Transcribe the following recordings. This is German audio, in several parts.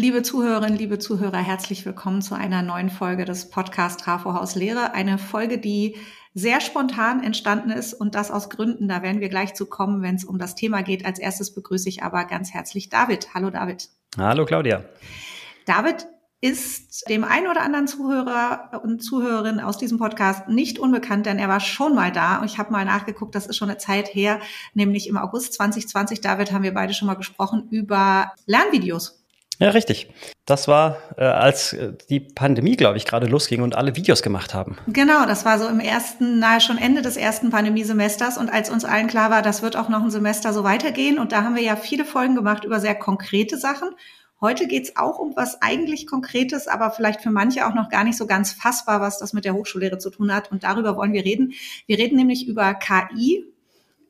Liebe Zuhörerinnen, liebe Zuhörer, herzlich willkommen zu einer neuen Folge des Podcast Trafo Haus Lehre. Eine Folge, die sehr spontan entstanden ist und das aus Gründen. Da werden wir gleich zu kommen, wenn es um das Thema geht. Als erstes begrüße ich aber ganz herzlich David. Hallo David. Hallo Claudia. David ist dem einen oder anderen Zuhörer und Zuhörerin aus diesem Podcast nicht unbekannt, denn er war schon mal da. Und ich habe mal nachgeguckt, das ist schon eine Zeit her, nämlich im August 2020. David haben wir beide schon mal gesprochen über Lernvideos. Ja, richtig. Das war, äh, als äh, die Pandemie, glaube ich, gerade losging und alle Videos gemacht haben. Genau, das war so im ersten, nahe schon Ende des ersten Pandemiesemesters. Und als uns allen klar war, das wird auch noch ein Semester so weitergehen. Und da haben wir ja viele Folgen gemacht über sehr konkrete Sachen. Heute geht's auch um was eigentlich Konkretes, aber vielleicht für manche auch noch gar nicht so ganz fassbar, was das mit der Hochschullehre zu tun hat. Und darüber wollen wir reden. Wir reden nämlich über KI.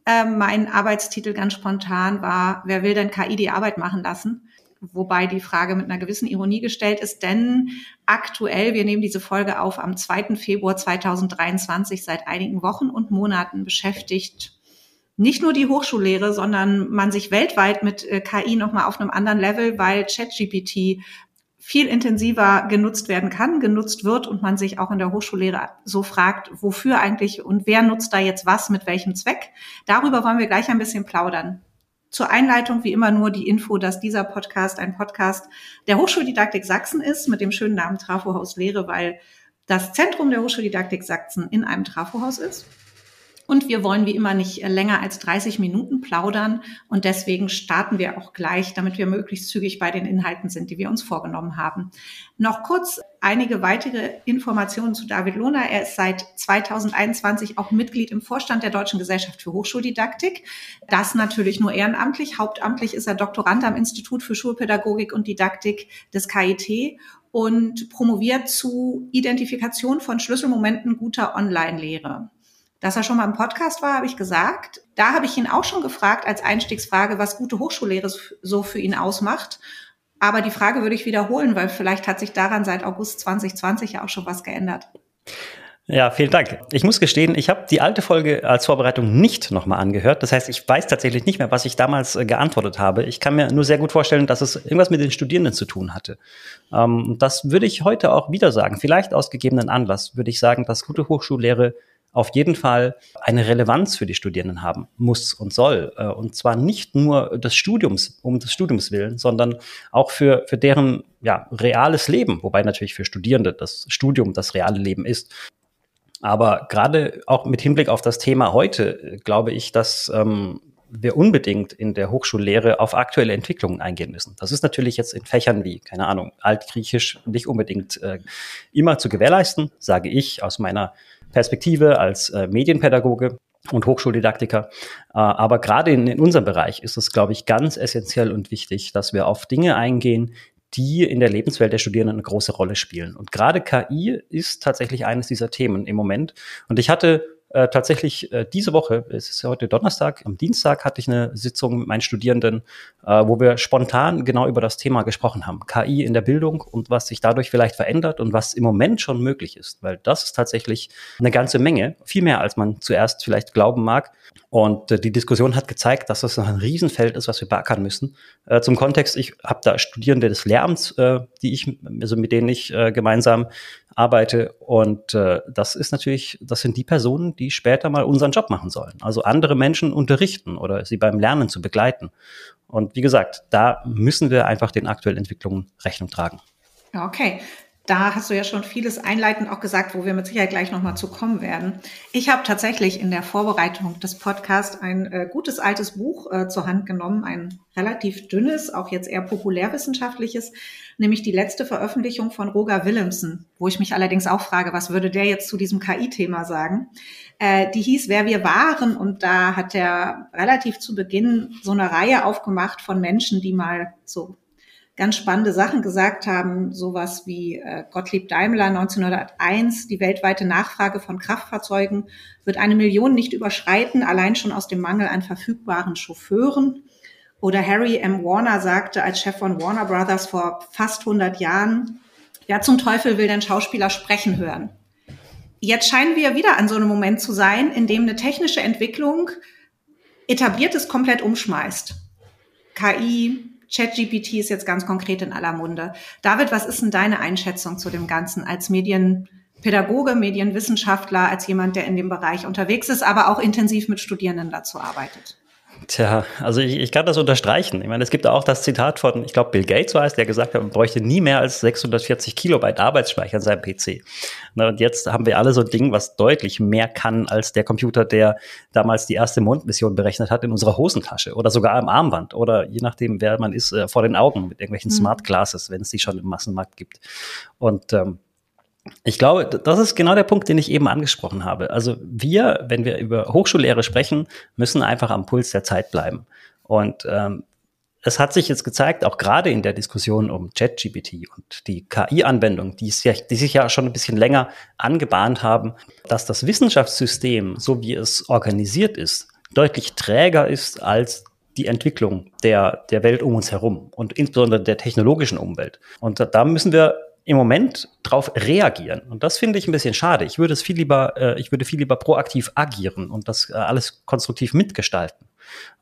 Äh, mein Arbeitstitel ganz spontan war, wer will denn KI die Arbeit machen lassen? Wobei die Frage mit einer gewissen Ironie gestellt ist, denn aktuell, wir nehmen diese Folge auf am 2. Februar 2023, seit einigen Wochen und Monaten beschäftigt nicht nur die Hochschullehre, sondern man sich weltweit mit äh, KI nochmal auf einem anderen Level, weil ChatGPT viel intensiver genutzt werden kann, genutzt wird und man sich auch in der Hochschullehre so fragt, wofür eigentlich und wer nutzt da jetzt was, mit welchem Zweck. Darüber wollen wir gleich ein bisschen plaudern. Zur Einleitung wie immer nur die Info, dass dieser Podcast ein Podcast der Hochschuldidaktik Sachsen ist, mit dem schönen Namen Trafohaus Lehre, weil das Zentrum der Hochschuldidaktik Sachsen in einem Trafohaus ist. Und wir wollen wie immer nicht länger als 30 Minuten plaudern. Und deswegen starten wir auch gleich, damit wir möglichst zügig bei den Inhalten sind, die wir uns vorgenommen haben. Noch kurz einige weitere Informationen zu David Lohner. Er ist seit 2021 auch Mitglied im Vorstand der Deutschen Gesellschaft für Hochschuldidaktik. Das natürlich nur ehrenamtlich. Hauptamtlich ist er Doktorand am Institut für Schulpädagogik und Didaktik des KIT und promoviert zu Identifikation von Schlüsselmomenten guter Online-Lehre. Dass er schon mal im Podcast war, habe ich gesagt. Da habe ich ihn auch schon gefragt als Einstiegsfrage, was gute Hochschullehre so für ihn ausmacht. Aber die Frage würde ich wiederholen, weil vielleicht hat sich daran seit August 2020 ja auch schon was geändert. Ja, vielen Dank. Ich muss gestehen, ich habe die alte Folge als Vorbereitung nicht nochmal angehört. Das heißt, ich weiß tatsächlich nicht mehr, was ich damals äh, geantwortet habe. Ich kann mir nur sehr gut vorstellen, dass es irgendwas mit den Studierenden zu tun hatte. Ähm, das würde ich heute auch wieder sagen. Vielleicht aus gegebenen Anlass würde ich sagen, dass gute Hochschullehre auf jeden Fall eine Relevanz für die Studierenden haben muss und soll. Äh, und zwar nicht nur des Studiums, um des Studiums willen, sondern auch für, für deren ja, reales Leben, wobei natürlich für Studierende das Studium das reale Leben ist. Aber gerade auch mit Hinblick auf das Thema heute äh, glaube ich, dass ähm, wir unbedingt in der Hochschullehre auf aktuelle Entwicklungen eingehen müssen. Das ist natürlich jetzt in Fächern wie, keine Ahnung, Altgriechisch nicht unbedingt äh, immer zu gewährleisten, sage ich aus meiner Perspektive als äh, Medienpädagoge und Hochschuldidaktiker. Äh, aber gerade in, in unserem Bereich ist es, glaube ich, ganz essentiell und wichtig, dass wir auf Dinge eingehen, die in der Lebenswelt der Studierenden eine große Rolle spielen. Und gerade KI ist tatsächlich eines dieser Themen im Moment. Und ich hatte äh, tatsächlich äh, diese Woche, es ist ja heute Donnerstag, am Dienstag hatte ich eine Sitzung mit meinen Studierenden, äh, wo wir spontan genau über das Thema gesprochen haben. KI in der Bildung und was sich dadurch vielleicht verändert und was im Moment schon möglich ist, weil das ist tatsächlich eine ganze Menge, viel mehr als man zuerst vielleicht glauben mag. Und äh, die Diskussion hat gezeigt, dass das ein Riesenfeld ist, was wir beackern müssen. Äh, zum Kontext, ich habe da Studierende des Lehramts, äh, die ich, also mit denen ich äh, gemeinsam arbeite. Und äh, das ist natürlich, das sind die Personen, die später mal unseren Job machen sollen. Also andere Menschen unterrichten oder sie beim Lernen zu begleiten. Und wie gesagt, da müssen wir einfach den aktuellen Entwicklungen Rechnung tragen. Okay. Da hast du ja schon vieles einleitend auch gesagt, wo wir mit Sicherheit gleich nochmal zu kommen werden. Ich habe tatsächlich in der Vorbereitung des Podcasts ein äh, gutes altes Buch äh, zur Hand genommen, ein relativ dünnes, auch jetzt eher populärwissenschaftliches, nämlich die letzte Veröffentlichung von Roger Willemsen, wo ich mich allerdings auch frage, was würde der jetzt zu diesem KI-Thema sagen? Äh, die hieß Wer wir waren und da hat er relativ zu Beginn so eine Reihe aufgemacht von Menschen, die mal so ganz spannende Sachen gesagt haben, sowas wie äh, Gottlieb Daimler 1901, die weltweite Nachfrage von Kraftfahrzeugen wird eine Million nicht überschreiten, allein schon aus dem Mangel an verfügbaren Chauffeuren. Oder Harry M. Warner sagte als Chef von Warner Brothers vor fast 100 Jahren, wer zum Teufel will denn Schauspieler sprechen hören? Jetzt scheinen wir wieder an so einem Moment zu sein, in dem eine technische Entwicklung etabliertes komplett umschmeißt. KI, ChatGPT ist jetzt ganz konkret in aller Munde. David, was ist denn deine Einschätzung zu dem Ganzen als Medienpädagoge, Medienwissenschaftler, als jemand, der in dem Bereich unterwegs ist, aber auch intensiv mit Studierenden dazu arbeitet? Tja, also ich, ich kann das unterstreichen. Ich meine, es gibt auch das Zitat von, ich glaube, Bill Gates war es, der gesagt hat, man bräuchte nie mehr als 640 Kilobyte Arbeitsspeicher in seinem PC. Und jetzt haben wir alle so ein Ding, was deutlich mehr kann als der Computer, der damals die erste Mondmission berechnet hat in unserer Hosentasche oder sogar im Armband oder je nachdem, wer man ist, äh, vor den Augen mit irgendwelchen mhm. Smart Glasses, wenn es die schon im Massenmarkt gibt. Und ähm, ich glaube, das ist genau der Punkt, den ich eben angesprochen habe. Also wir, wenn wir über Hochschullehre sprechen, müssen einfach am Puls der Zeit bleiben. Und ähm, es hat sich jetzt gezeigt, auch gerade in der Diskussion um ChatGPT und die KI-Anwendung, die, ja, die sich ja schon ein bisschen länger angebahnt haben, dass das Wissenschaftssystem, so wie es organisiert ist, deutlich träger ist als die Entwicklung der, der Welt um uns herum und insbesondere der technologischen Umwelt. Und da müssen wir im Moment darauf reagieren. Und das finde ich ein bisschen schade. Ich würde es viel lieber, äh, ich würde viel lieber proaktiv agieren und das äh, alles konstruktiv mitgestalten.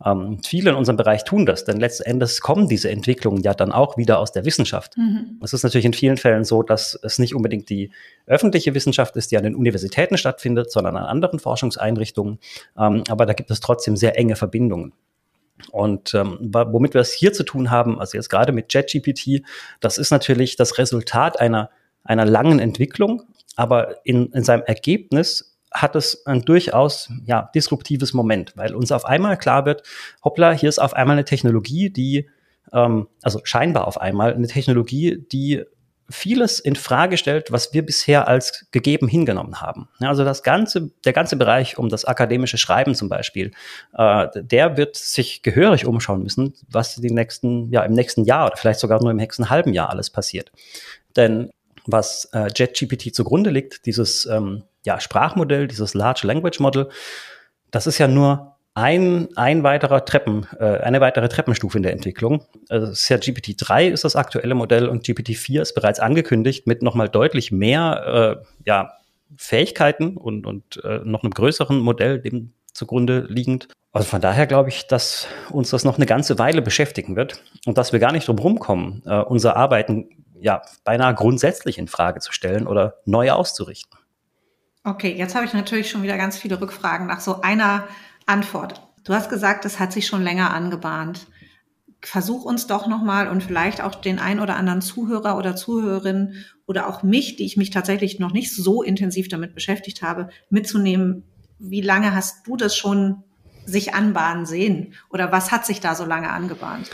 Ähm, viele in unserem Bereich tun das, denn letzten Endes kommen diese Entwicklungen ja dann auch wieder aus der Wissenschaft. Mhm. Es ist natürlich in vielen Fällen so, dass es nicht unbedingt die öffentliche Wissenschaft ist, die an den Universitäten stattfindet, sondern an anderen Forschungseinrichtungen. Ähm, aber da gibt es trotzdem sehr enge Verbindungen. Und ähm, womit wir es hier zu tun haben, also jetzt gerade mit JetGPT, das ist natürlich das Resultat einer, einer langen Entwicklung, aber in, in seinem Ergebnis hat es ein durchaus ja, disruptives Moment, weil uns auf einmal klar wird, hoppla, hier ist auf einmal eine Technologie, die, ähm, also scheinbar auf einmal eine Technologie, die vieles in Frage stellt, was wir bisher als gegeben hingenommen haben. Ja, also das ganze, der ganze Bereich um das akademische Schreiben zum Beispiel, äh, der wird sich gehörig umschauen müssen, was die nächsten, ja, im nächsten Jahr oder vielleicht sogar nur im nächsten halben Jahr alles passiert. Denn was äh, JetGPT zugrunde liegt, dieses ähm, ja, Sprachmodell, dieses Large Language Model, das ist ja nur ein, ein weiterer Treppen, äh, eine weitere Treppenstufe in der Entwicklung. Also ja GPT-3 ist das aktuelle Modell und GPT-4 ist bereits angekündigt mit nochmal deutlich mehr äh, ja, Fähigkeiten und, und äh, noch einem größeren Modell dem zugrunde liegend. Also von daher glaube ich, dass uns das noch eine ganze Weile beschäftigen wird und dass wir gar nicht drum rumkommen, äh, unser Arbeiten ja beinahe grundsätzlich in Frage zu stellen oder neu auszurichten. Okay, jetzt habe ich natürlich schon wieder ganz viele Rückfragen nach so einer Antwort. Du hast gesagt, es hat sich schon länger angebahnt. Versuch uns doch nochmal und vielleicht auch den ein oder anderen Zuhörer oder Zuhörerin oder auch mich, die ich mich tatsächlich noch nicht so intensiv damit beschäftigt habe, mitzunehmen. Wie lange hast du das schon sich anbahnen sehen? Oder was hat sich da so lange angebahnt?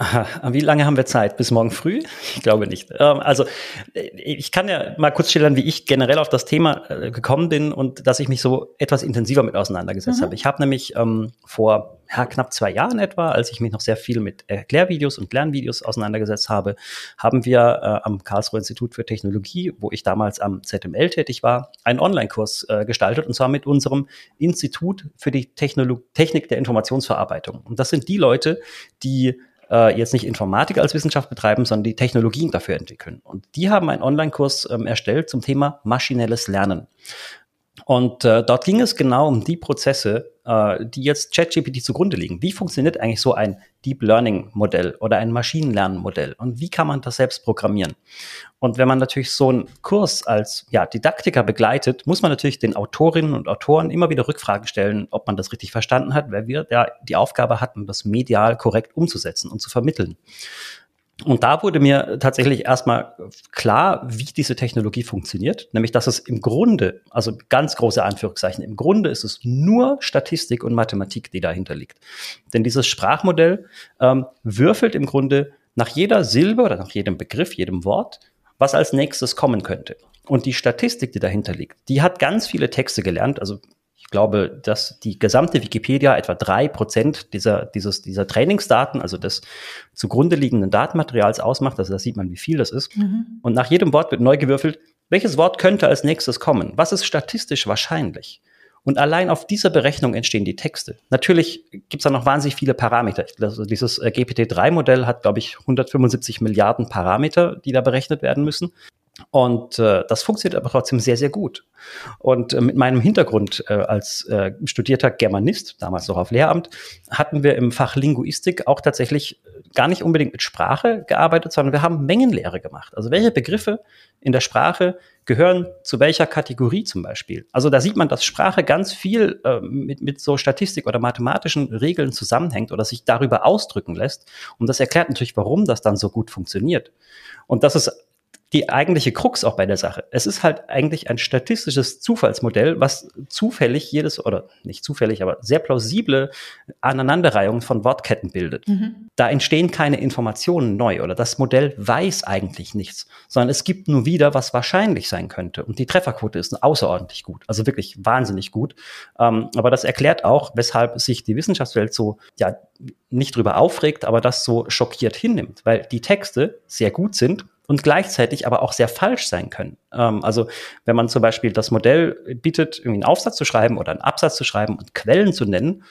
Aha, wie lange haben wir Zeit? Bis morgen früh? Ich glaube nicht. Ähm, also ich kann ja mal kurz schildern, wie ich generell auf das Thema äh, gekommen bin und dass ich mich so etwas intensiver mit auseinandergesetzt mhm. habe. Ich habe nämlich ähm, vor ja, knapp zwei Jahren etwa, als ich mich noch sehr viel mit Erklärvideos und Lernvideos auseinandergesetzt habe, haben wir äh, am Karlsruher Institut für Technologie, wo ich damals am ZML tätig war, einen Online-Kurs äh, gestaltet und zwar mit unserem Institut für die Technolo Technik der Informationsverarbeitung. Und das sind die Leute, die äh, jetzt nicht Informatik als Wissenschaft betreiben, sondern die Technologien dafür entwickeln. Und die haben einen Online-Kurs ähm, erstellt zum Thema maschinelles Lernen. Und äh, dort ging es genau um die Prozesse, äh, die jetzt ChatGPT zugrunde liegen. Wie funktioniert eigentlich so ein Deep Learning Modell oder ein Maschinenlernen Modell und wie kann man das selbst programmieren? Und wenn man natürlich so einen Kurs als ja, Didaktiker begleitet, muss man natürlich den Autorinnen und Autoren immer wieder Rückfragen stellen, ob man das richtig verstanden hat, weil wir ja die Aufgabe hatten, das medial korrekt umzusetzen und zu vermitteln. Und da wurde mir tatsächlich erstmal klar, wie diese Technologie funktioniert, nämlich dass es im Grunde, also ganz große Anführungszeichen, im Grunde ist es nur Statistik und Mathematik, die dahinter liegt. Denn dieses Sprachmodell ähm, würfelt im Grunde nach jeder Silbe oder nach jedem Begriff, jedem Wort, was als nächstes kommen könnte. Und die Statistik, die dahinter liegt, die hat ganz viele Texte gelernt, also ich glaube, dass die gesamte Wikipedia etwa drei Prozent dieser, dieses, dieser Trainingsdaten, also des zugrunde liegenden Datenmaterials ausmacht. Also da sieht man, wie viel das ist. Mhm. Und nach jedem Wort wird neu gewürfelt, welches Wort könnte als nächstes kommen? Was ist statistisch wahrscheinlich? Und allein auf dieser Berechnung entstehen die Texte. Natürlich gibt es da noch wahnsinnig viele Parameter. Also dieses äh, GPT-3-Modell hat, glaube ich, 175 Milliarden Parameter, die da berechnet werden müssen. Und äh, das funktioniert aber trotzdem sehr, sehr gut. Und äh, mit meinem Hintergrund äh, als äh, studierter Germanist, damals noch auf Lehramt, hatten wir im Fach Linguistik auch tatsächlich gar nicht unbedingt mit Sprache gearbeitet, sondern wir haben Mengenlehre gemacht. Also welche Begriffe in der Sprache gehören zu welcher Kategorie zum Beispiel. Also da sieht man, dass Sprache ganz viel äh, mit, mit so Statistik oder mathematischen Regeln zusammenhängt oder sich darüber ausdrücken lässt. Und das erklärt natürlich, warum das dann so gut funktioniert. Und das ist die eigentliche Krux auch bei der Sache. Es ist halt eigentlich ein statistisches Zufallsmodell, was zufällig jedes, oder nicht zufällig, aber sehr plausible Aneinanderreihungen von Wortketten bildet. Mhm. Da entstehen keine Informationen neu oder das Modell weiß eigentlich nichts, sondern es gibt nur wieder, was wahrscheinlich sein könnte. Und die Trefferquote ist außerordentlich gut, also wirklich wahnsinnig gut. Ähm, aber das erklärt auch, weshalb sich die Wissenschaftswelt so, ja, nicht drüber aufregt, aber das so schockiert hinnimmt, weil die Texte sehr gut sind und gleichzeitig aber auch sehr falsch sein können. Ähm, also wenn man zum Beispiel das Modell bietet, irgendwie einen Aufsatz zu schreiben oder einen Absatz zu schreiben und Quellen zu nennen,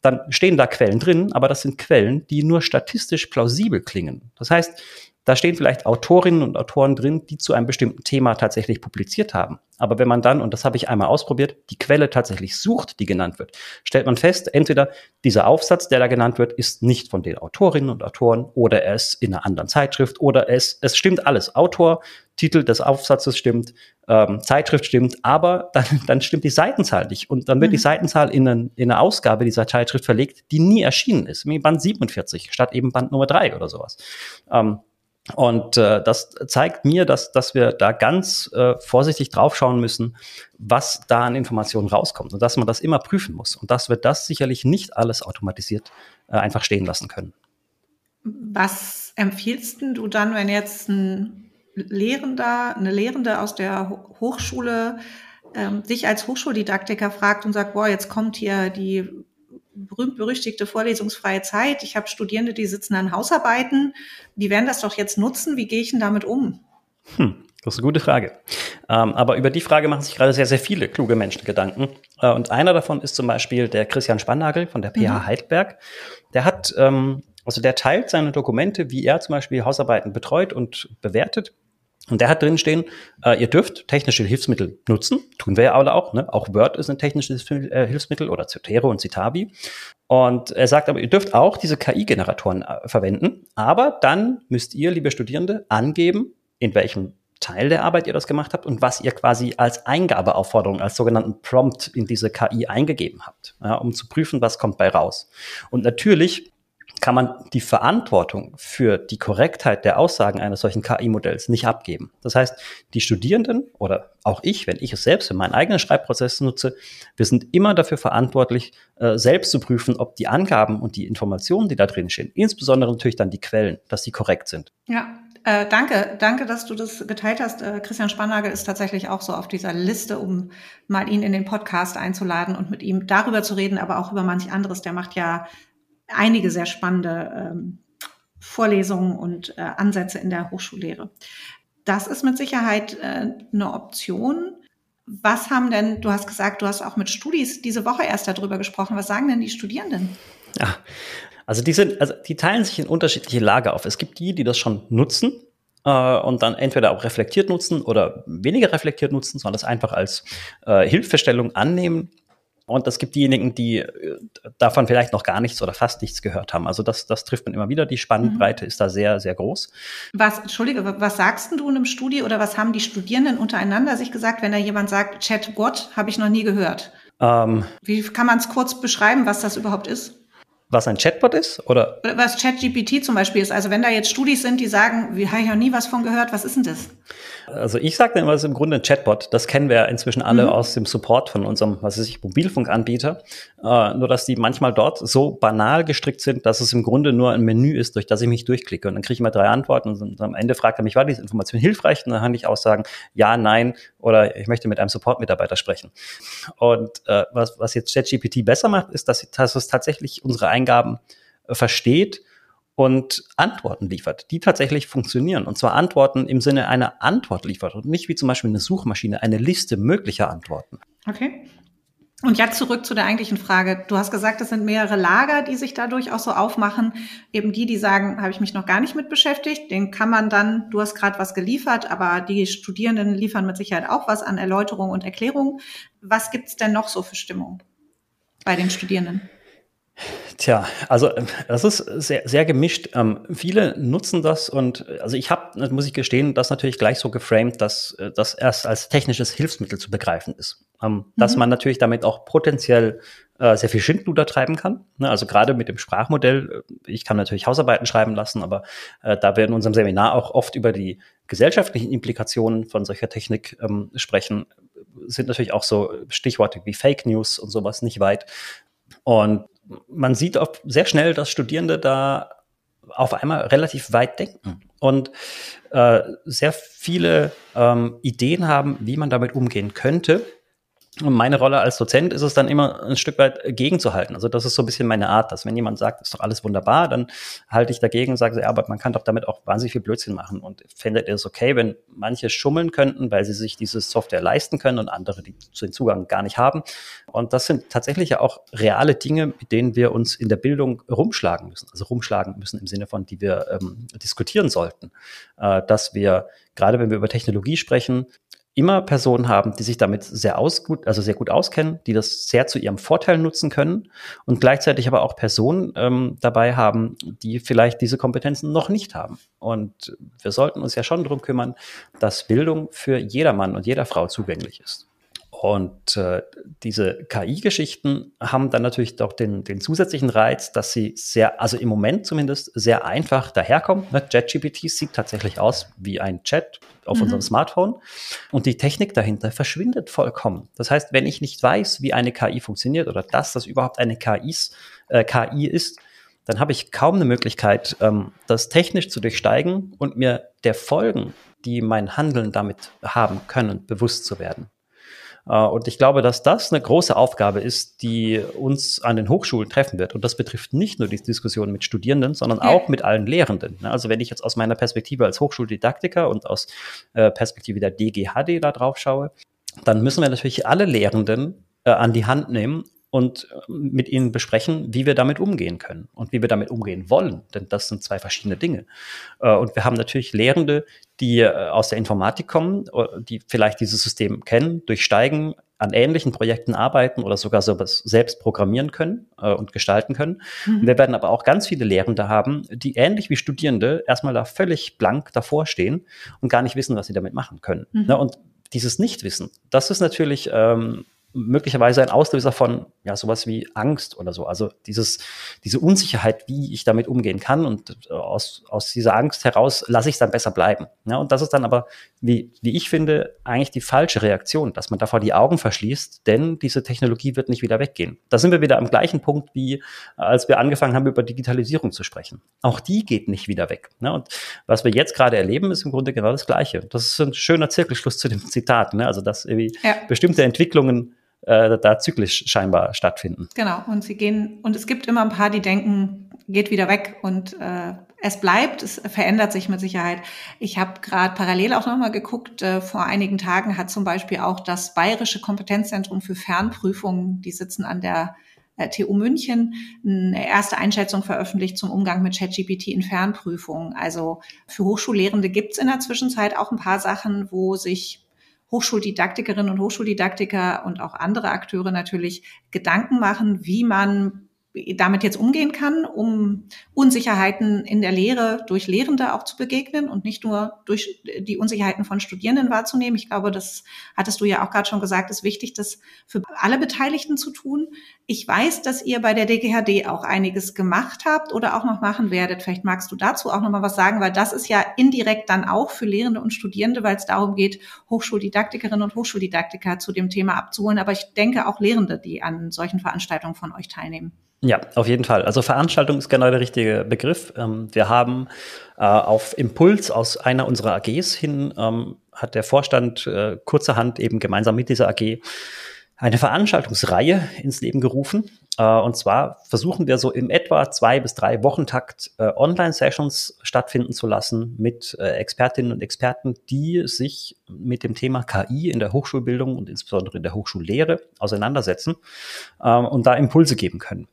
dann stehen da Quellen drin, aber das sind Quellen, die nur statistisch plausibel klingen. Das heißt, da stehen vielleicht Autorinnen und Autoren drin, die zu einem bestimmten Thema tatsächlich publiziert haben. Aber wenn man dann, und das habe ich einmal ausprobiert, die Quelle tatsächlich sucht, die genannt wird, stellt man fest, entweder dieser Aufsatz, der da genannt wird, ist nicht von den Autorinnen und Autoren oder er ist in einer anderen Zeitschrift oder es, es stimmt alles. Autor, Titel des Aufsatzes stimmt, ähm, Zeitschrift stimmt, aber dann, dann stimmt die Seitenzahl nicht. Und dann wird mhm. die Seitenzahl in, eine, in eine Ausgabe dieser Zeitschrift verlegt, die nie erschienen ist, wie Band 47 statt eben Band Nummer 3 oder sowas. Ähm, und äh, das zeigt mir, dass, dass wir da ganz äh, vorsichtig draufschauen müssen, was da an Informationen rauskommt und dass man das immer prüfen muss und dass wir das sicherlich nicht alles automatisiert äh, einfach stehen lassen können. Was empfiehlst du dann, wenn jetzt ein Lehrender, eine Lehrende aus der Hochschule ähm, sich als Hochschuldidaktiker fragt und sagt, boah, jetzt kommt hier die berühmt-berüchtigte vorlesungsfreie Zeit. Ich habe Studierende, die sitzen an Hausarbeiten. Die werden das doch jetzt nutzen. Wie gehe ich denn damit um? Hm, das ist eine gute Frage. Ähm, aber über die Frage machen sich gerade sehr, sehr viele kluge Menschen Gedanken. Äh, und einer davon ist zum Beispiel der Christian Spannagel von der PH mhm. Heidelberg. Der hat, ähm, also der teilt seine Dokumente, wie er zum Beispiel Hausarbeiten betreut und bewertet und der hat drin stehen, äh, ihr dürft technische Hilfsmittel nutzen, tun wir ja alle auch, ne? Auch Word ist ein technisches äh, Hilfsmittel oder Zotero und Citavi. Und er sagt aber, ihr dürft auch diese KI-Generatoren äh, verwenden, aber dann müsst ihr, liebe Studierende, angeben, in welchem Teil der Arbeit ihr das gemacht habt und was ihr quasi als Eingabeaufforderung, als sogenannten Prompt in diese KI eingegeben habt, ja, um zu prüfen, was kommt bei raus. Und natürlich kann man die Verantwortung für die Korrektheit der Aussagen eines solchen KI-Modells nicht abgeben. Das heißt, die Studierenden oder auch ich, wenn ich es selbst in meinen eigenen Schreibprozess nutze, wir sind immer dafür verantwortlich, äh, selbst zu prüfen, ob die Angaben und die Informationen, die da drin stehen, insbesondere natürlich dann die Quellen, dass die korrekt sind. Ja, äh, danke, danke, dass du das geteilt hast. Äh, Christian Spannagel ist tatsächlich auch so auf dieser Liste, um mal ihn in den Podcast einzuladen und mit ihm darüber zu reden, aber auch über manch anderes. Der macht ja einige sehr spannende ähm, Vorlesungen und äh, Ansätze in der Hochschullehre. Das ist mit Sicherheit äh, eine Option. Was haben denn, du hast gesagt, du hast auch mit Studis diese Woche erst darüber gesprochen. Was sagen denn die Studierenden? Ja, also die sind, also die teilen sich in unterschiedliche Lager auf. Es gibt die, die das schon nutzen äh, und dann entweder auch reflektiert nutzen oder weniger reflektiert nutzen, sondern das einfach als äh, Hilfestellung annehmen und es gibt diejenigen, die äh, davon vielleicht noch gar nichts oder fast nichts gehört haben. Also das, das trifft man immer wieder. Die Spannbreite mhm. ist da sehr, sehr groß. Was, Entschuldige, was sagst du in einem Studie oder was haben die Studierenden untereinander sich gesagt, wenn da jemand sagt, Chatbot habe ich noch nie gehört? Ähm, Wie kann man es kurz beschreiben, was das überhaupt ist? Was ein Chatbot ist? Oder? Was ChatGPT zum Beispiel ist. Also wenn da jetzt Studis sind, die sagen, wie habe ich noch nie was von gehört, was ist denn das? Also ich sage dann immer, es ist im Grunde ein Chatbot. Das kennen wir inzwischen alle mhm. aus dem Support von unserem, was weiß ich, Mobilfunkanbieter. Äh, nur, dass die manchmal dort so banal gestrickt sind, dass es im Grunde nur ein Menü ist, durch das ich mich durchklicke. Und dann kriege ich immer drei Antworten und am Ende fragt er mich, war diese Information hilfreich? Und dann kann ich auch sagen, ja, nein oder ich möchte mit einem Support-Mitarbeiter sprechen. Und äh, was, was jetzt ChatGPT besser macht, ist, dass, dass es tatsächlich unsere Eingaben äh, versteht und Antworten liefert, die tatsächlich funktionieren. Und zwar Antworten im Sinne einer Antwort liefert und nicht wie zum Beispiel eine Suchmaschine eine Liste möglicher Antworten. Okay. Und jetzt zurück zu der eigentlichen Frage. Du hast gesagt, es sind mehrere Lager, die sich dadurch auch so aufmachen. Eben die, die sagen, habe ich mich noch gar nicht mit beschäftigt. Den kann man dann, du hast gerade was geliefert, aber die Studierenden liefern mit Sicherheit auch was an Erläuterung und Erklärung. Was gibt's denn noch so für Stimmung bei den Studierenden? Tja, also das ist sehr, sehr gemischt. Ähm, viele nutzen das und also ich habe, muss ich gestehen, das natürlich gleich so geframed, dass das erst als technisches Hilfsmittel zu begreifen ist. Ähm, mhm. Dass man natürlich damit auch potenziell äh, sehr viel Schindluder treiben kann. Ne? Also gerade mit dem Sprachmodell, äh, ich kann natürlich Hausarbeiten schreiben lassen, aber äh, da wir in unserem Seminar auch oft über die gesellschaftlichen Implikationen von solcher Technik ähm, sprechen, sind natürlich auch so Stichworte wie Fake News und sowas nicht weit. Und man sieht auch sehr schnell, dass Studierende da auf einmal relativ weit denken und äh, sehr viele ähm, Ideen haben, wie man damit umgehen könnte. Und meine Rolle als Dozent ist es dann immer ein Stück weit gegenzuhalten. Also das ist so ein bisschen meine Art, dass wenn jemand sagt, ist doch alles wunderbar, dann halte ich dagegen und sage, ja, aber man kann doch damit auch wahnsinnig viel Blödsinn machen. Und findet ihr es okay, wenn manche schummeln könnten, weil sie sich diese Software leisten können und andere, die den Zugang gar nicht haben. Und das sind tatsächlich ja auch reale Dinge, mit denen wir uns in der Bildung rumschlagen müssen. Also rumschlagen müssen im Sinne von, die wir ähm, diskutieren sollten. Äh, dass wir, gerade wenn wir über Technologie sprechen, immer Personen haben, die sich damit sehr aus, gut, also sehr gut auskennen, die das sehr zu ihrem Vorteil nutzen können und gleichzeitig aber auch Personen ähm, dabei haben, die vielleicht diese Kompetenzen noch nicht haben. Und wir sollten uns ja schon darum kümmern, dass Bildung für jedermann und jeder Frau zugänglich ist. Und äh, diese KI-Geschichten haben dann natürlich doch den, den zusätzlichen Reiz, dass sie sehr, also im Moment zumindest, sehr einfach daherkommen. Ne? JetGPT sieht tatsächlich aus wie ein Chat auf mhm. unserem Smartphone. Und die Technik dahinter verschwindet vollkommen. Das heißt, wenn ich nicht weiß, wie eine KI funktioniert oder dass das überhaupt eine KIs, äh, KI ist, dann habe ich kaum eine Möglichkeit, ähm, das technisch zu durchsteigen und mir der Folgen, die mein Handeln damit haben können, bewusst zu werden. Äh, und ich glaube, dass das eine große Aufgabe ist, die uns an den Hochschulen treffen wird. Und das betrifft nicht nur die Diskussion mit Studierenden, sondern auch mit allen Lehrenden. Ne? Also wenn ich jetzt aus meiner Perspektive als Hochschuldidaktiker und aus äh, Perspektive der DGHD da drauf schaue, dann müssen wir natürlich alle Lehrenden äh, an die Hand nehmen und mit ihnen besprechen, wie wir damit umgehen können und wie wir damit umgehen wollen. Denn das sind zwei verschiedene Dinge. Und wir haben natürlich Lehrende, die äh, aus der Informatik kommen, die vielleicht dieses System kennen, durchsteigen, an ähnlichen Projekten arbeiten oder sogar sowas selbst programmieren können äh, und gestalten können. Mhm. Wir werden aber auch ganz viele Lehrende haben, die ähnlich wie Studierende erstmal da völlig blank davor stehen und gar nicht wissen, was sie damit machen können. Mhm. Ne? Und dieses Nichtwissen, das ist natürlich ähm, möglicherweise ein Auslöser von ja sowas wie Angst oder so. Also dieses diese Unsicherheit, wie ich damit umgehen kann und äh, aus aus dieser Angst heraus lasse ich es dann besser bleiben. Ja, und das ist dann aber wie wie ich finde eigentlich die falsche Reaktion, dass man davor die Augen verschließt, denn diese Technologie wird nicht wieder weggehen. Da sind wir wieder am gleichen Punkt wie als wir angefangen haben über Digitalisierung zu sprechen. Auch die geht nicht wieder weg. Ne? Und was wir jetzt gerade erleben, ist im Grunde genau das Gleiche. Das ist ein schöner Zirkelschluss zu dem Zitat. Ne? Also dass irgendwie ja. bestimmte Entwicklungen äh, da zyklisch scheinbar stattfinden. Genau, und sie gehen, und es gibt immer ein paar, die denken, geht wieder weg und äh, es bleibt, es verändert sich mit Sicherheit. Ich habe gerade parallel auch nochmal geguckt, äh, vor einigen Tagen hat zum Beispiel auch das Bayerische Kompetenzzentrum für Fernprüfungen, die sitzen an der äh, TU München eine erste Einschätzung veröffentlicht zum Umgang mit ChatGPT in Fernprüfungen. Also für Hochschullehrende gibt es in der Zwischenzeit auch ein paar Sachen, wo sich Hochschuldidaktikerinnen und Hochschuldidaktiker und auch andere Akteure natürlich Gedanken machen, wie man damit jetzt umgehen kann, um Unsicherheiten in der Lehre durch Lehrende auch zu begegnen und nicht nur durch die Unsicherheiten von Studierenden wahrzunehmen. Ich glaube, das hattest du ja auch gerade schon gesagt, ist wichtig, das für alle Beteiligten zu tun. Ich weiß, dass ihr bei der DGHD auch einiges gemacht habt oder auch noch machen werdet. Vielleicht magst du dazu auch noch mal was sagen, weil das ist ja indirekt dann auch für Lehrende und Studierende, weil es darum geht, Hochschuldidaktikerinnen und Hochschuldidaktiker zu dem Thema abzuholen. Aber ich denke auch Lehrende, die an solchen Veranstaltungen von euch teilnehmen. Ja, auf jeden Fall. Also Veranstaltung ist genau der richtige Begriff. Ähm, wir haben äh, auf Impuls aus einer unserer AGs hin, ähm, hat der Vorstand äh, kurzerhand eben gemeinsam mit dieser AG eine Veranstaltungsreihe ins Leben gerufen. Äh, und zwar versuchen wir so im etwa zwei bis drei Wochentakt Online-Sessions stattfinden zu lassen mit Expertinnen und Experten, die sich mit dem Thema KI in der Hochschulbildung und insbesondere in der Hochschullehre auseinandersetzen und da Impulse geben können.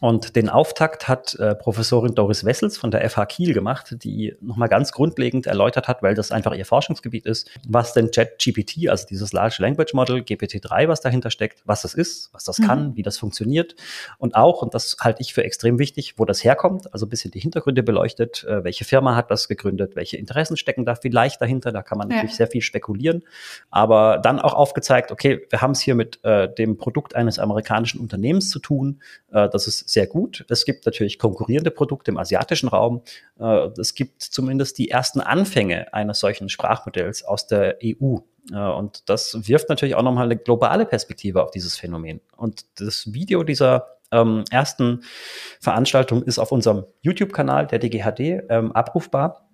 Und den Auftakt hat äh, Professorin Doris Wessels von der FH Kiel gemacht, die nochmal ganz grundlegend erläutert hat, weil das einfach ihr Forschungsgebiet ist, was denn ChatGPT, also dieses Large Language Model, GPT-3, was dahinter steckt, was das ist, was das mhm. kann, wie das funktioniert und auch, und das halte ich für extrem wichtig, wo das herkommt, also ein bisschen die Hintergründe beleuchtet, äh, welche Firma hat das gegründet, welche Interessen stecken da vielleicht dahinter, da kann man ja. natürlich sehr viel spekulieren, aber dann auch aufgezeigt, okay, wir haben es hier mit äh, dem Produkt eines amerikanischen Unternehmens zu tun, äh, das ist sehr gut. Es gibt natürlich konkurrierende Produkte im asiatischen Raum. Äh, es gibt zumindest die ersten Anfänge eines solchen Sprachmodells aus der EU. Äh, und das wirft natürlich auch nochmal eine globale Perspektive auf dieses Phänomen. Und das Video dieser ähm, ersten Veranstaltung ist auf unserem YouTube-Kanal, der DGHD, ähm, abrufbar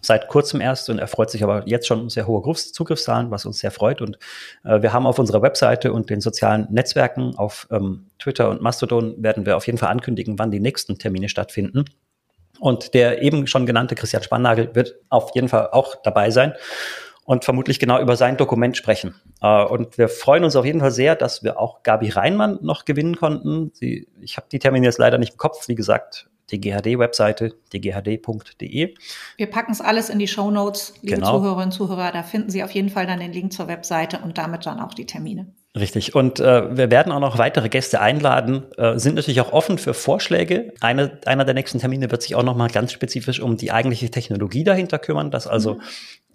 seit kurzem erst und er freut sich aber jetzt schon sehr hohe Zugriffszahlen, was uns sehr freut. Und äh, wir haben auf unserer Webseite und den sozialen Netzwerken auf ähm, Twitter und Mastodon werden wir auf jeden Fall ankündigen, wann die nächsten Termine stattfinden. Und der eben schon genannte Christian Spannagel wird auf jeden Fall auch dabei sein und vermutlich genau über sein Dokument sprechen. Äh, und wir freuen uns auf jeden Fall sehr, dass wir auch Gabi Reinmann noch gewinnen konnten. Sie, ich habe die Termine jetzt leider nicht im Kopf. Wie gesagt, die GHD-Webseite, dghd.de. Wir packen es alles in die Show Notes, liebe genau. Zuhörerinnen und Zuhörer. Da finden Sie auf jeden Fall dann den Link zur Webseite und damit dann auch die Termine. Richtig. Und äh, wir werden auch noch weitere Gäste einladen, äh, sind natürlich auch offen für Vorschläge. Eine, einer der nächsten Termine wird sich auch noch mal ganz spezifisch um die eigentliche Technologie dahinter kümmern, dass also mhm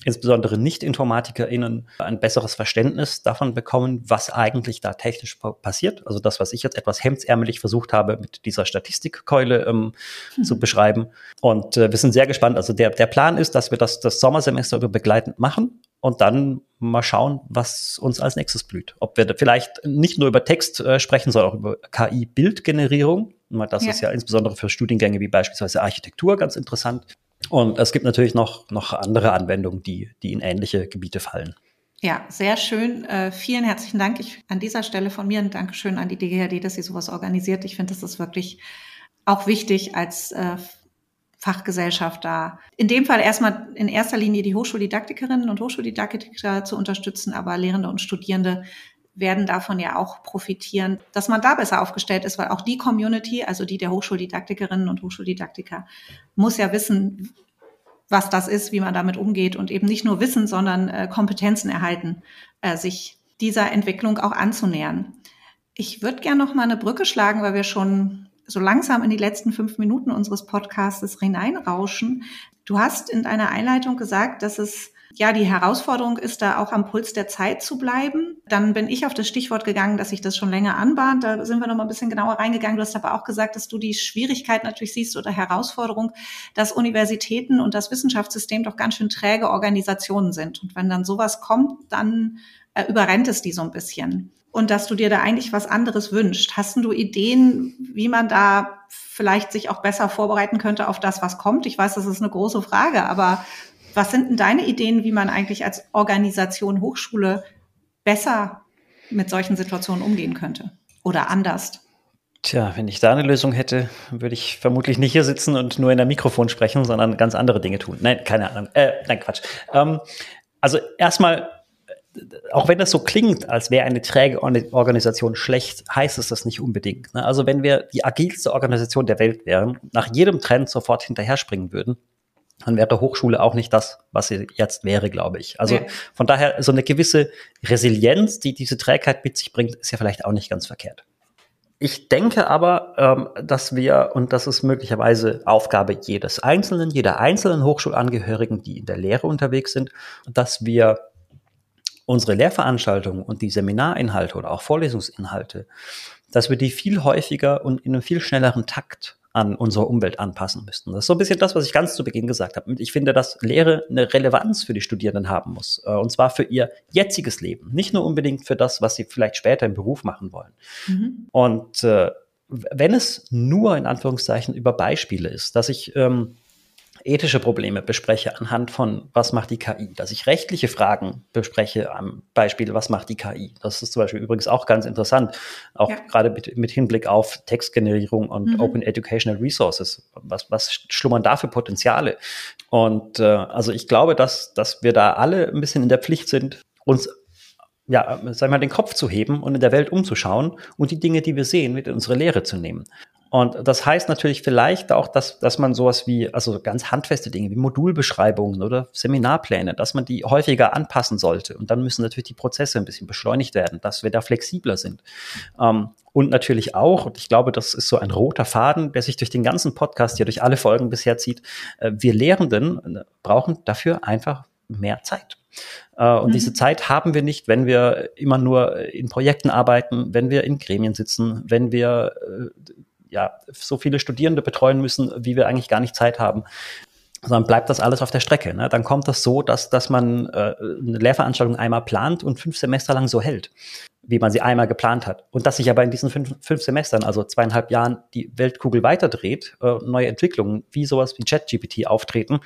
insbesondere Nicht-InformatikerInnen ein besseres Verständnis davon bekommen, was eigentlich da technisch passiert. Also das, was ich jetzt etwas hemdsärmelig versucht habe, mit dieser Statistikkeule ähm, mhm. zu beschreiben. Und äh, wir sind sehr gespannt. Also der, der Plan ist, dass wir das, das Sommersemester über begleitend machen und dann mal schauen, was uns als nächstes blüht. Ob wir vielleicht nicht nur über Text äh, sprechen, sondern auch über KI-Bildgenerierung. Das ja. ist ja insbesondere für Studiengänge wie beispielsweise Architektur ganz interessant. Und es gibt natürlich noch, noch andere Anwendungen, die, die in ähnliche Gebiete fallen. Ja, sehr schön. Äh, vielen herzlichen Dank. Ich, an dieser Stelle von mir ein Dankeschön an die DGHD, dass sie sowas organisiert. Ich finde, das ist wirklich auch wichtig als äh, Fachgesellschaft da. In dem Fall erstmal in erster Linie die Hochschuldidaktikerinnen und Hochschuldidaktiker zu unterstützen, aber Lehrende und Studierende werden davon ja auch profitieren, dass man da besser aufgestellt ist, weil auch die Community, also die der Hochschuldidaktikerinnen und Hochschuldidaktiker, muss ja wissen, was das ist, wie man damit umgeht und eben nicht nur Wissen, sondern äh, Kompetenzen erhalten, äh, sich dieser Entwicklung auch anzunähern. Ich würde gerne noch mal eine Brücke schlagen, weil wir schon so langsam in die letzten fünf Minuten unseres Podcasts hineinrauschen. Du hast in deiner Einleitung gesagt, dass es ja, die Herausforderung ist da auch am Puls der Zeit zu bleiben. Dann bin ich auf das Stichwort gegangen, dass sich das schon länger anbahnt. Da sind wir noch mal ein bisschen genauer reingegangen. Du hast aber auch gesagt, dass du die Schwierigkeit natürlich siehst oder Herausforderung, dass Universitäten und das Wissenschaftssystem doch ganz schön träge Organisationen sind. Und wenn dann sowas kommt, dann äh, überrennt es die so ein bisschen. Und dass du dir da eigentlich was anderes wünscht. Hast du Ideen, wie man da vielleicht sich auch besser vorbereiten könnte auf das, was kommt? Ich weiß, das ist eine große Frage, aber was sind denn deine Ideen, wie man eigentlich als Organisation Hochschule besser mit solchen Situationen umgehen könnte oder anders? Tja, wenn ich da eine Lösung hätte, würde ich vermutlich nicht hier sitzen und nur in der Mikrofon sprechen, sondern ganz andere Dinge tun. Nein, keine Ahnung. Äh, nein, Quatsch. Ähm, also erstmal, auch wenn das so klingt, als wäre eine träge Organisation schlecht, heißt es das nicht unbedingt. Ne? Also wenn wir die agilste Organisation der Welt wären, nach jedem Trend sofort hinterher springen würden, dann wäre Hochschule auch nicht das, was sie jetzt wäre, glaube ich. Also ja. von daher so eine gewisse Resilienz, die diese Trägheit mit sich bringt, ist ja vielleicht auch nicht ganz verkehrt. Ich denke aber, ähm, dass wir, und das ist möglicherweise Aufgabe jedes Einzelnen, jeder einzelnen Hochschulangehörigen, die in der Lehre unterwegs sind, dass wir unsere Lehrveranstaltungen und die Seminarinhalte oder auch Vorlesungsinhalte, dass wir die viel häufiger und in einem viel schnelleren Takt an unsere Umwelt anpassen müssten. Das ist so ein bisschen das, was ich ganz zu Beginn gesagt habe. Ich finde, dass Lehre eine Relevanz für die Studierenden haben muss. Äh, und zwar für ihr jetziges Leben. Nicht nur unbedingt für das, was sie vielleicht später im Beruf machen wollen. Mhm. Und äh, wenn es nur in Anführungszeichen über Beispiele ist, dass ich ähm, ethische Probleme bespreche anhand von, was macht die KI, dass ich rechtliche Fragen bespreche am Beispiel, was macht die KI. Das ist zum Beispiel übrigens auch ganz interessant, auch ja. gerade mit, mit, Hinblick auf Textgenerierung und mhm. Open Educational Resources. Was, was schlummern da für Potenziale? Und äh, also ich glaube, dass, dass wir da alle ein bisschen in der Pflicht sind, uns ja, sag mal, den Kopf zu heben und in der Welt umzuschauen und die Dinge, die wir sehen, mit in unsere Lehre zu nehmen. Und das heißt natürlich vielleicht auch, dass, dass man sowas wie, also ganz handfeste Dinge wie Modulbeschreibungen oder Seminarpläne, dass man die häufiger anpassen sollte. Und dann müssen natürlich die Prozesse ein bisschen beschleunigt werden, dass wir da flexibler sind. Ähm, und natürlich auch, und ich glaube, das ist so ein roter Faden, der sich durch den ganzen Podcast hier durch alle Folgen bisher zieht, äh, wir Lehrenden äh, brauchen dafür einfach mehr Zeit. Äh, und mhm. diese Zeit haben wir nicht, wenn wir immer nur in Projekten arbeiten, wenn wir in Gremien sitzen, wenn wir äh, ja, so viele Studierende betreuen müssen, wie wir eigentlich gar nicht Zeit haben sondern bleibt das alles auf der Strecke. Ne? Dann kommt das so, dass, dass man äh, eine Lehrveranstaltung einmal plant und fünf Semester lang so hält, wie man sie einmal geplant hat. Und dass sich aber in diesen fünf, fünf Semestern, also zweieinhalb Jahren, die Weltkugel weiterdreht, äh, neue Entwicklungen wie sowas wie ChatGPT auftreten,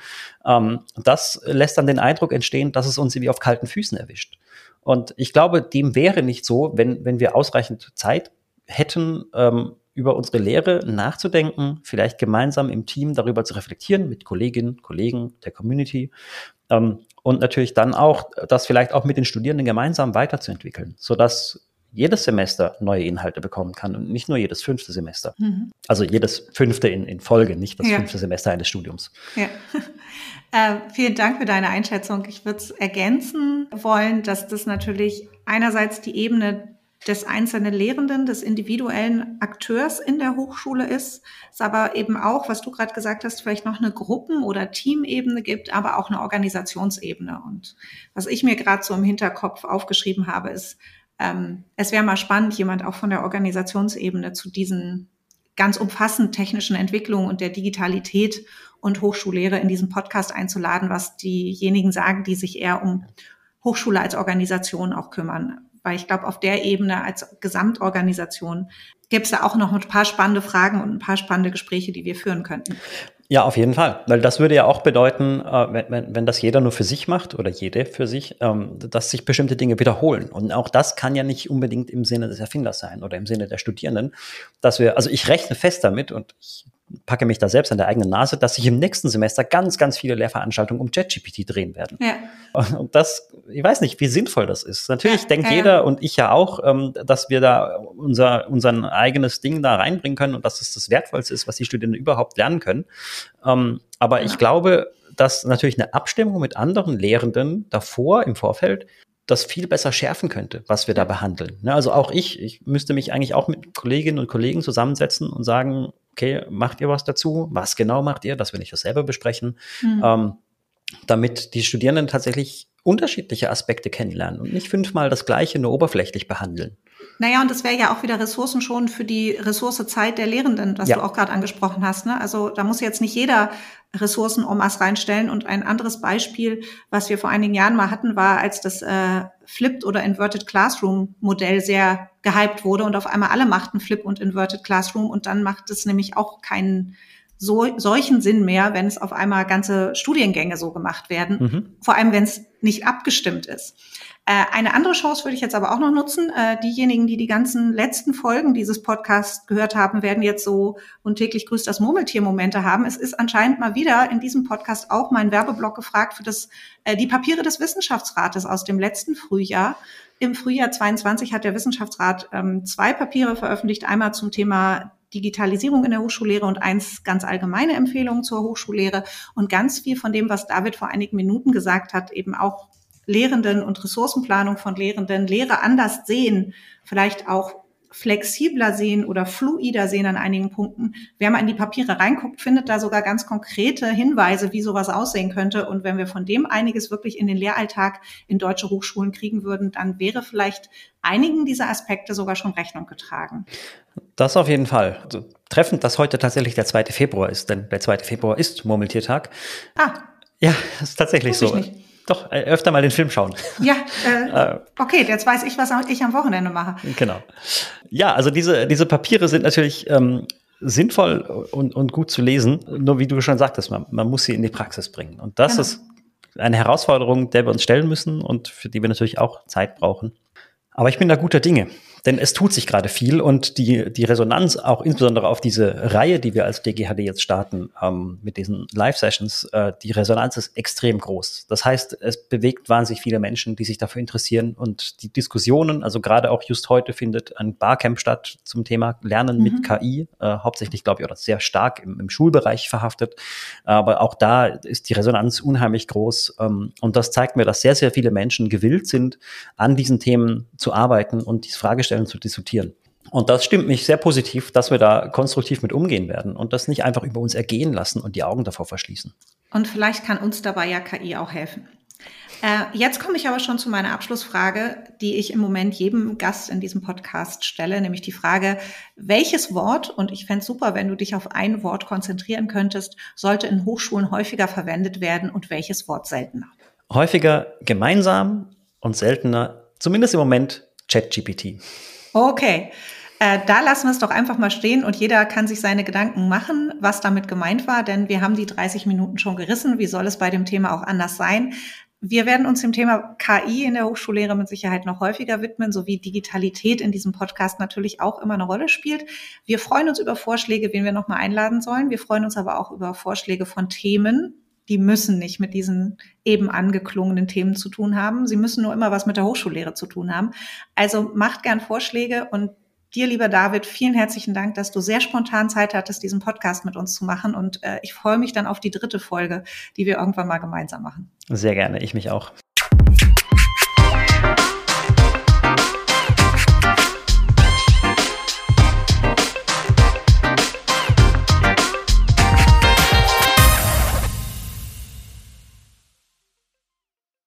ähm, das lässt dann den Eindruck entstehen, dass es uns irgendwie auf kalten Füßen erwischt. Und ich glaube, dem wäre nicht so, wenn, wenn wir ausreichend Zeit hätten, ähm, über unsere Lehre nachzudenken, vielleicht gemeinsam im Team darüber zu reflektieren mit Kolleginnen, Kollegen, der Community ähm, und natürlich dann auch das vielleicht auch mit den Studierenden gemeinsam weiterzuentwickeln, sodass jedes Semester neue Inhalte bekommen kann und nicht nur jedes fünfte Semester. Mhm. Also jedes fünfte in, in Folge, nicht das ja. fünfte Semester eines Studiums. Ja. Äh, vielen Dank für deine Einschätzung. Ich würde es ergänzen wollen, dass das natürlich einerseits die Ebene des einzelnen Lehrenden, des individuellen Akteurs in der Hochschule ist, es aber eben auch, was du gerade gesagt hast, vielleicht noch eine Gruppen- oder Teamebene gibt, aber auch eine Organisationsebene. Und was ich mir gerade so im Hinterkopf aufgeschrieben habe, ist, ähm, es wäre mal spannend, jemand auch von der Organisationsebene zu diesen ganz umfassend technischen Entwicklungen und der Digitalität und Hochschullehre in diesem Podcast einzuladen, was diejenigen sagen, die sich eher um Hochschule als Organisation auch kümmern weil ich glaube, auf der Ebene als Gesamtorganisation gibt es da auch noch ein paar spannende Fragen und ein paar spannende Gespräche, die wir führen könnten. Ja, auf jeden Fall. Weil das würde ja auch bedeuten, äh, wenn, wenn, wenn das jeder nur für sich macht oder jede für sich, ähm, dass sich bestimmte Dinge wiederholen. Und auch das kann ja nicht unbedingt im Sinne des Erfinders sein oder im Sinne der Studierenden, dass wir, also ich rechne fest damit und ich packe mich da selbst an der eigenen Nase, dass sich im nächsten Semester ganz, ganz viele Lehrveranstaltungen um ChatGPT drehen werden. Ja. Und das, ich weiß nicht, wie sinnvoll das ist. Natürlich ja, denkt ja, jeder und ich ja auch, ähm, dass wir da unser, unser eigenes Ding da reinbringen können und dass es das Wertvollste ist, was die Studierenden überhaupt lernen können. Ähm, aber ich glaube, dass natürlich eine Abstimmung mit anderen Lehrenden davor im Vorfeld das viel besser schärfen könnte, was wir da behandeln. Ne, also auch ich, ich müsste mich eigentlich auch mit Kolleginnen und Kollegen zusammensetzen und sagen, okay, macht ihr was dazu? Was genau macht ihr? Das will ich das selber besprechen. Mhm. Ähm, damit die Studierenden tatsächlich unterschiedliche Aspekte kennenlernen und nicht fünfmal das Gleiche nur oberflächlich behandeln. Naja, und das wäre ja auch wieder Ressourcen schon für die Ressource Zeit der Lehrenden, was ja. du auch gerade angesprochen hast. Ne? Also da muss jetzt nicht jeder Ressourcen Omas reinstellen. Und ein anderes Beispiel, was wir vor einigen Jahren mal hatten, war, als das äh, Flipped oder Inverted Classroom Modell sehr gehypt wurde und auf einmal alle machten Flip und Inverted Classroom und dann macht es nämlich auch keinen so, solchen Sinn mehr, wenn es auf einmal ganze Studiengänge so gemacht werden, mhm. vor allem wenn es nicht abgestimmt ist. Äh, eine andere Chance würde ich jetzt aber auch noch nutzen. Äh, diejenigen, die die ganzen letzten Folgen dieses Podcasts gehört haben, werden jetzt so und täglich grüßt das Murmeltier-Momente haben. Es ist anscheinend mal wieder in diesem Podcast auch mein Werbeblock gefragt für das, äh, die Papiere des Wissenschaftsrates aus dem letzten Frühjahr. Im Frühjahr 22 hat der Wissenschaftsrat ähm, zwei Papiere veröffentlicht. Einmal zum Thema Digitalisierung in der Hochschullehre und eins ganz allgemeine Empfehlungen zur Hochschullehre und ganz viel von dem, was David vor einigen Minuten gesagt hat, eben auch Lehrenden und Ressourcenplanung von Lehrenden, Lehre anders sehen, vielleicht auch flexibler sehen oder fluider sehen an einigen Punkten. Wer mal in die Papiere reinguckt, findet da sogar ganz konkrete Hinweise, wie sowas aussehen könnte. Und wenn wir von dem einiges wirklich in den Lehralltag in deutsche Hochschulen kriegen würden, dann wäre vielleicht einigen dieser Aspekte sogar schon Rechnung getragen. Das auf jeden Fall. Also, treffend, dass heute tatsächlich der 2. Februar ist, denn der 2. Februar ist Murmeltiertag. Ah. Ja, ist tatsächlich so. Nicht. Doch, äh, öfter mal den Film schauen. Ja, äh, äh, okay, jetzt weiß ich, was ich am Wochenende mache. Genau. Ja, also diese, diese Papiere sind natürlich ähm, sinnvoll und, und gut zu lesen. Nur wie du schon sagtest, man, man muss sie in die Praxis bringen. Und das genau. ist eine Herausforderung, der wir uns stellen müssen und für die wir natürlich auch Zeit brauchen. Aber ich bin da guter Dinge, Denn es tut sich gerade viel und die, die Resonanz auch insbesondere auf diese Reihe, die wir als DGHD jetzt starten, ähm, mit diesen Live-Sessions, äh, die Resonanz ist extrem groß. Das heißt, es bewegt wahnsinnig viele Menschen, die sich dafür interessieren und die Diskussionen, also gerade auch just heute findet ein Barcamp statt zum Thema Lernen mhm. mit KI, äh, hauptsächlich glaube ich, oder sehr stark im, im, Schulbereich verhaftet. Aber auch da ist die Resonanz unheimlich groß ähm, und das zeigt mir, dass sehr, sehr viele Menschen gewillt sind, an diesen Themen zu arbeiten und diese Fragestellen zu diskutieren. Und das stimmt mich sehr positiv, dass wir da konstruktiv mit umgehen werden und das nicht einfach über uns ergehen lassen und die Augen davor verschließen. Und vielleicht kann uns dabei ja KI auch helfen. Äh, jetzt komme ich aber schon zu meiner Abschlussfrage, die ich im Moment jedem Gast in diesem Podcast stelle, nämlich die Frage, welches Wort, und ich fände es super, wenn du dich auf ein Wort konzentrieren könntest, sollte in Hochschulen häufiger verwendet werden und welches Wort seltener? Häufiger gemeinsam und seltener, zumindest im Moment, ChatGPT. Okay. Äh, da lassen wir es doch einfach mal stehen und jeder kann sich seine Gedanken machen, was damit gemeint war, denn wir haben die 30 Minuten schon gerissen. Wie soll es bei dem Thema auch anders sein? Wir werden uns dem Thema KI in der Hochschullehre mit Sicherheit noch häufiger widmen, sowie Digitalität in diesem Podcast natürlich auch immer eine Rolle spielt. Wir freuen uns über Vorschläge, wen wir nochmal einladen sollen. Wir freuen uns aber auch über Vorschläge von Themen, die müssen nicht mit diesen eben angeklungenen Themen zu tun haben. Sie müssen nur immer was mit der Hochschullehre zu tun haben. Also macht gern Vorschläge und Dir, lieber David, vielen herzlichen Dank, dass du sehr spontan Zeit hattest, diesen Podcast mit uns zu machen. Und äh, ich freue mich dann auf die dritte Folge, die wir irgendwann mal gemeinsam machen. Sehr gerne, ich mich auch.